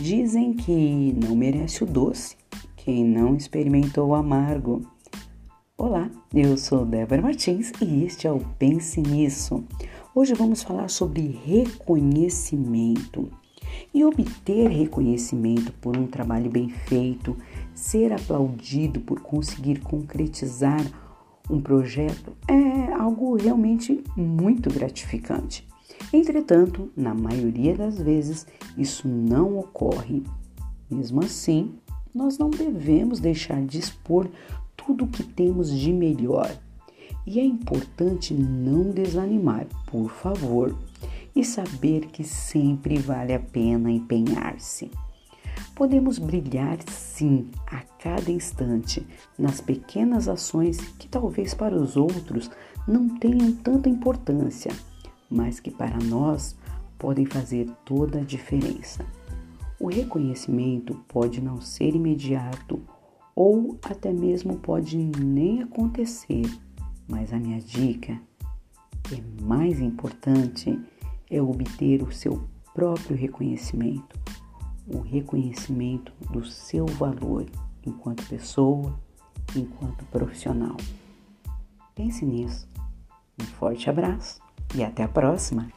Dizem que não merece o doce quem não experimentou o amargo. Olá, eu sou Débora Martins e este é o Pense Nisso. Hoje vamos falar sobre reconhecimento. E obter reconhecimento por um trabalho bem feito, ser aplaudido por conseguir concretizar um projeto é algo realmente muito gratificante. Entretanto, na maioria das vezes, isso não ocorre. Mesmo assim, nós não devemos deixar de expor tudo o que temos de melhor. E é importante não desanimar, por favor, e saber que sempre vale a pena empenhar-se. Podemos brilhar sim a cada instante nas pequenas ações que talvez para os outros não tenham tanta importância mas que para nós podem fazer toda a diferença. O reconhecimento pode não ser imediato ou até mesmo pode nem acontecer, mas a minha dica é mais importante é obter o seu próprio reconhecimento, o reconhecimento do seu valor enquanto pessoa, enquanto profissional. Pense nisso. Um forte abraço e até a próxima!